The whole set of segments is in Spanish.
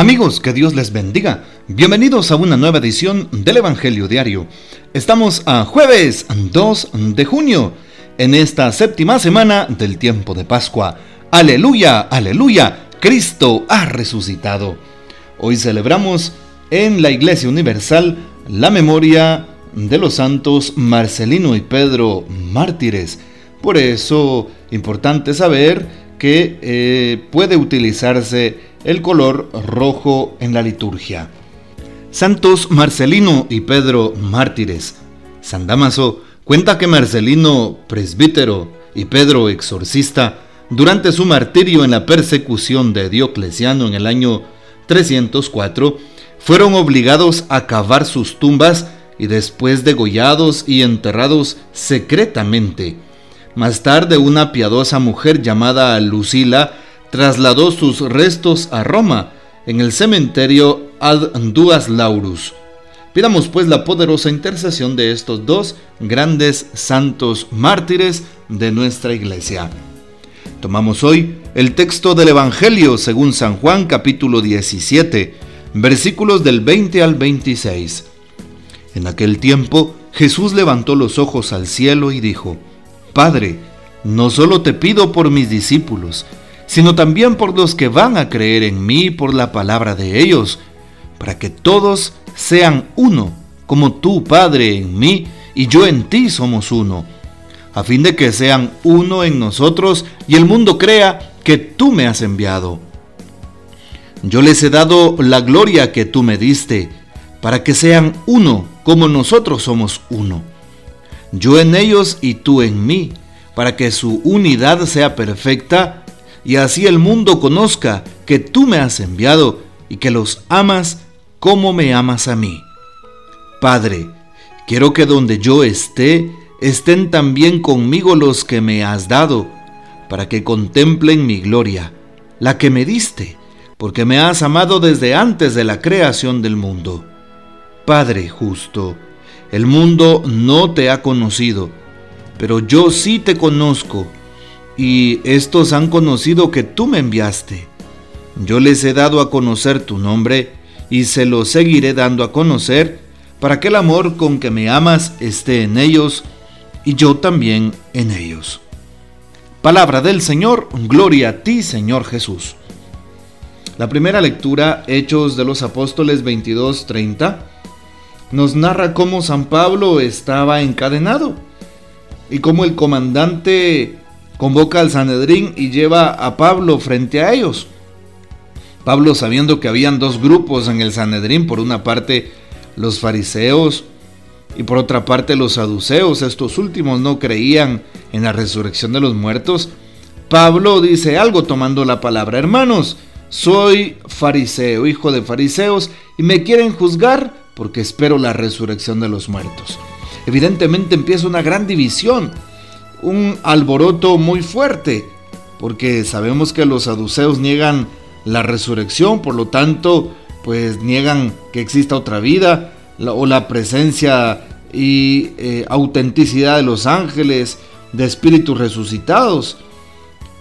Amigos, que Dios les bendiga. Bienvenidos a una nueva edición del Evangelio Diario. Estamos a jueves 2 de junio, en esta séptima semana del tiempo de Pascua. Aleluya, aleluya, Cristo ha resucitado. Hoy celebramos en la Iglesia Universal la memoria de los santos Marcelino y Pedro mártires. Por eso, importante saber que eh, puede utilizarse el color rojo en la liturgia. Santos Marcelino y Pedro mártires. San Damaso cuenta que Marcelino, presbítero, y Pedro, exorcista, durante su martirio en la persecución de Diocleciano en el año 304, fueron obligados a cavar sus tumbas y después degollados y enterrados secretamente. Más tarde una piadosa mujer llamada Lucila trasladó sus restos a Roma, en el cementerio Ad Duas Laurus. Pidamos pues la poderosa intercesión de estos dos grandes santos mártires de nuestra iglesia. Tomamos hoy el texto del Evangelio según San Juan capítulo 17, versículos del 20 al 26. En aquel tiempo Jesús levantó los ojos al cielo y dijo, Padre, no solo te pido por mis discípulos, sino también por los que van a creer en mí por la palabra de ellos, para que todos sean uno, como tú, Padre, en mí y yo en ti somos uno, a fin de que sean uno en nosotros y el mundo crea que tú me has enviado. Yo les he dado la gloria que tú me diste, para que sean uno como nosotros somos uno. Yo en ellos y tú en mí, para que su unidad sea perfecta y así el mundo conozca que tú me has enviado y que los amas como me amas a mí. Padre, quiero que donde yo esté, estén también conmigo los que me has dado, para que contemplen mi gloria, la que me diste, porque me has amado desde antes de la creación del mundo. Padre justo, el mundo no te ha conocido, pero yo sí te conozco y estos han conocido que tú me enviaste. Yo les he dado a conocer tu nombre y se lo seguiré dando a conocer para que el amor con que me amas esté en ellos y yo también en ellos. Palabra del Señor, gloria a ti Señor Jesús. La primera lectura, Hechos de los Apóstoles 22:30, nos narra cómo San Pablo estaba encadenado y cómo el comandante convoca al Sanedrín y lleva a Pablo frente a ellos. Pablo sabiendo que habían dos grupos en el Sanedrín, por una parte los fariseos y por otra parte los saduceos, estos últimos no creían en la resurrección de los muertos, Pablo dice algo tomando la palabra, hermanos, soy fariseo, hijo de fariseos, y me quieren juzgar porque espero la resurrección de los muertos. Evidentemente empieza una gran división un alboroto muy fuerte, porque sabemos que los saduceos niegan la resurrección, por lo tanto, pues niegan que exista otra vida o la presencia y eh, autenticidad de los ángeles, de espíritus resucitados.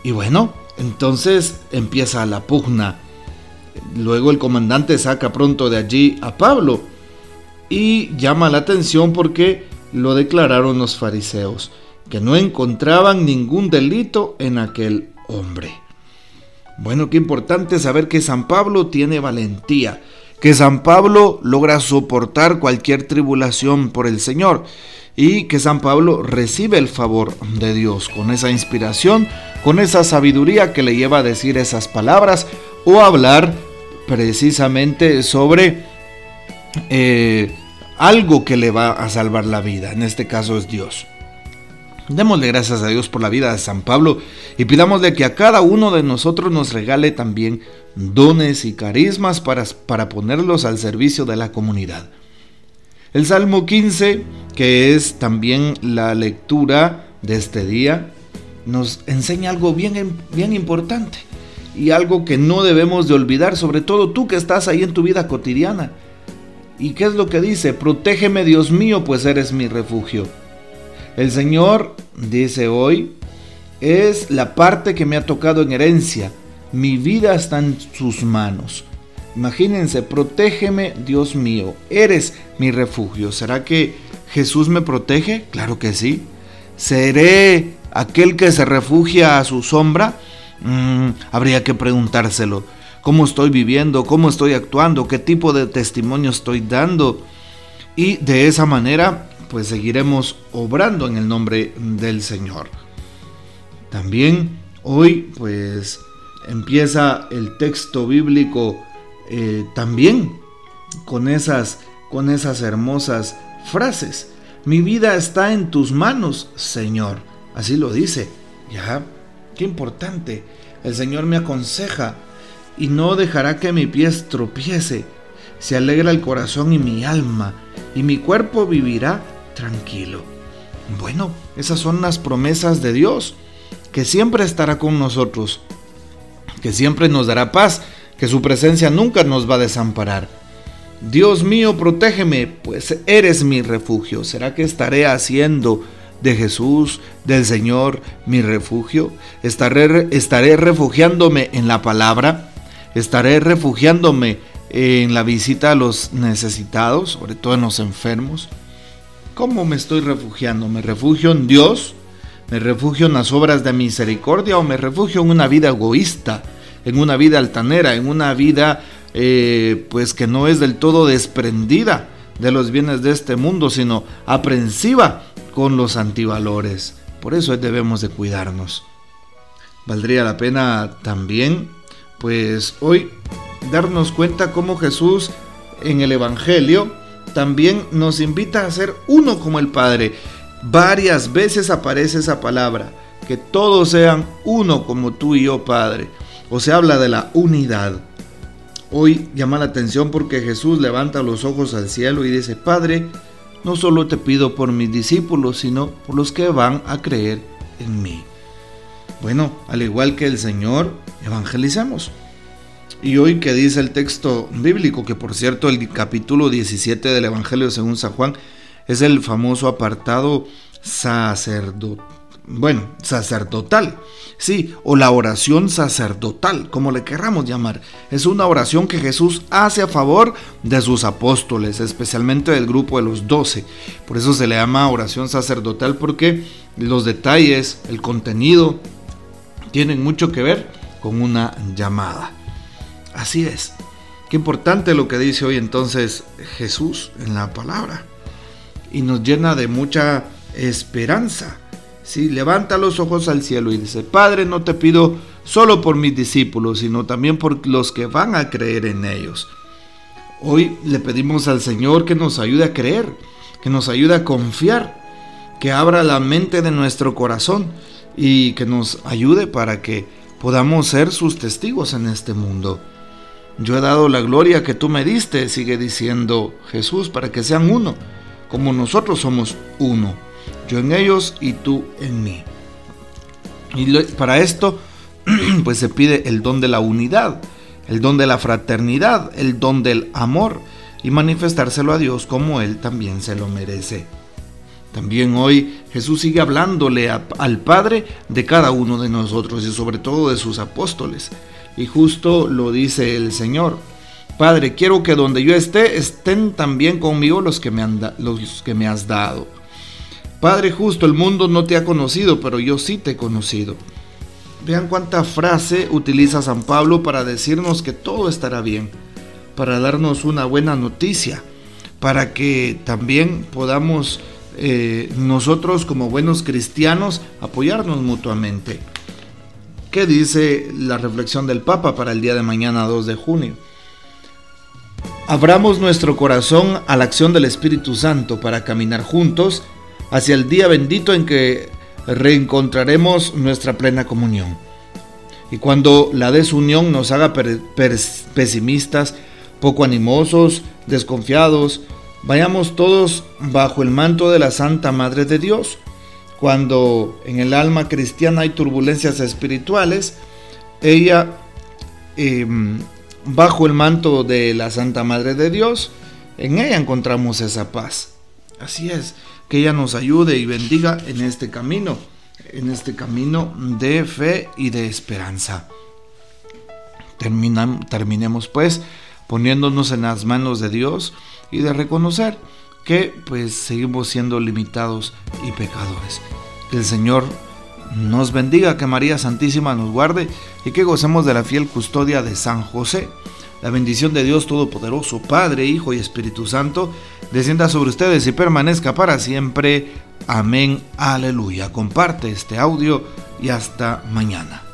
Y bueno, entonces empieza la pugna. Luego el comandante saca pronto de allí a Pablo y llama la atención porque lo declararon los fariseos que no encontraban ningún delito en aquel hombre. Bueno, qué importante saber que San Pablo tiene valentía, que San Pablo logra soportar cualquier tribulación por el Señor y que San Pablo recibe el favor de Dios con esa inspiración, con esa sabiduría que le lleva a decir esas palabras o hablar precisamente sobre eh, algo que le va a salvar la vida, en este caso es Dios. Démosle gracias a Dios por la vida de San Pablo y pidámosle que a cada uno de nosotros nos regale también dones y carismas para, para ponerlos al servicio de la comunidad. El Salmo 15, que es también la lectura de este día, nos enseña algo bien, bien importante y algo que no debemos de olvidar, sobre todo tú que estás ahí en tu vida cotidiana. ¿Y qué es lo que dice? Protégeme Dios mío, pues eres mi refugio. El Señor, dice hoy, es la parte que me ha tocado en herencia. Mi vida está en sus manos. Imagínense, protégeme, Dios mío, eres mi refugio. ¿Será que Jesús me protege? Claro que sí. ¿Seré aquel que se refugia a su sombra? Mm, habría que preguntárselo. ¿Cómo estoy viviendo? ¿Cómo estoy actuando? ¿Qué tipo de testimonio estoy dando? Y de esa manera, pues seguiremos obrando en el nombre del Señor. También hoy, pues empieza el texto bíblico eh, también con esas, con esas hermosas frases. Mi vida está en tus manos, Señor. Así lo dice. Ya, qué importante. El Señor me aconseja y no dejará que mi pie tropiece. Se alegra el corazón y mi alma, y mi cuerpo vivirá tranquilo. Bueno, esas son las promesas de Dios, que siempre estará con nosotros, que siempre nos dará paz, que su presencia nunca nos va a desamparar. Dios mío, protégeme, pues eres mi refugio. ¿Será que estaré haciendo de Jesús, del Señor, mi refugio? ¿Estaré, estaré refugiándome en la palabra? ¿Estaré refugiándome en la visita a los necesitados, sobre todo en los enfermos? ¿Cómo me estoy refugiando? ¿Me refugio en Dios? ¿Me refugio en las obras de misericordia o me refugio en una vida egoísta, en una vida altanera, en una vida eh, pues que no es del todo desprendida de los bienes de este mundo, sino aprensiva con los antivalores? Por eso debemos de cuidarnos. Valdría la pena también, pues hoy, darnos cuenta cómo Jesús en el Evangelio también nos invita a ser uno como el Padre. Varias veces aparece esa palabra, que todos sean uno como tú y yo, Padre. O se habla de la unidad. Hoy llama la atención porque Jesús levanta los ojos al cielo y dice, Padre, no solo te pido por mis discípulos, sino por los que van a creer en mí. Bueno, al igual que el Señor, evangelicemos. Y hoy que dice el texto bíblico, que por cierto el capítulo 17 del Evangelio según San Juan es el famoso apartado sacerdotal. Bueno, sacerdotal, sí, o la oración sacerdotal, como le querramos llamar. Es una oración que Jesús hace a favor de sus apóstoles, especialmente del grupo de los doce. Por eso se le llama oración sacerdotal, porque los detalles, el contenido, tienen mucho que ver con una llamada. Así es. Qué importante lo que dice hoy entonces Jesús en la palabra. Y nos llena de mucha esperanza. Sí, levanta los ojos al cielo y dice, Padre, no te pido solo por mis discípulos, sino también por los que van a creer en ellos. Hoy le pedimos al Señor que nos ayude a creer, que nos ayude a confiar, que abra la mente de nuestro corazón y que nos ayude para que podamos ser sus testigos en este mundo. Yo he dado la gloria que tú me diste, sigue diciendo Jesús, para que sean uno, como nosotros somos uno, yo en ellos y tú en mí. Y para esto, pues se pide el don de la unidad, el don de la fraternidad, el don del amor y manifestárselo a Dios como Él también se lo merece. También hoy Jesús sigue hablándole al Padre de cada uno de nosotros y sobre todo de sus apóstoles. Y justo lo dice el Señor. Padre, quiero que donde yo esté estén también conmigo los que me, han los que me has dado. Padre justo, el mundo no te ha conocido, pero yo sí te he conocido. Vean cuánta frase utiliza San Pablo para decirnos que todo estará bien, para darnos una buena noticia, para que también podamos eh, nosotros como buenos cristianos apoyarnos mutuamente. ¿Qué dice la reflexión del Papa para el día de mañana 2 de junio? Abramos nuestro corazón a la acción del Espíritu Santo para caminar juntos hacia el día bendito en que reencontraremos nuestra plena comunión. Y cuando la desunión nos haga pesimistas, poco animosos, desconfiados, vayamos todos bajo el manto de la Santa Madre de Dios cuando en el alma cristiana hay turbulencias espirituales, ella, em, bajo el manto de la Santa Madre de Dios, en ella encontramos esa paz. Así es, que ella nos ayude y bendiga en este camino, en este camino de fe y de esperanza. terminemos pues poniéndonos en las manos de Dios y de reconocer que pues seguimos siendo limitados y pecadores. Que el Señor nos bendiga, que María Santísima nos guarde y que gocemos de la fiel custodia de San José. La bendición de Dios Todopoderoso, Padre, Hijo y Espíritu Santo, descienda sobre ustedes y permanezca para siempre. Amén, aleluya. Comparte este audio y hasta mañana.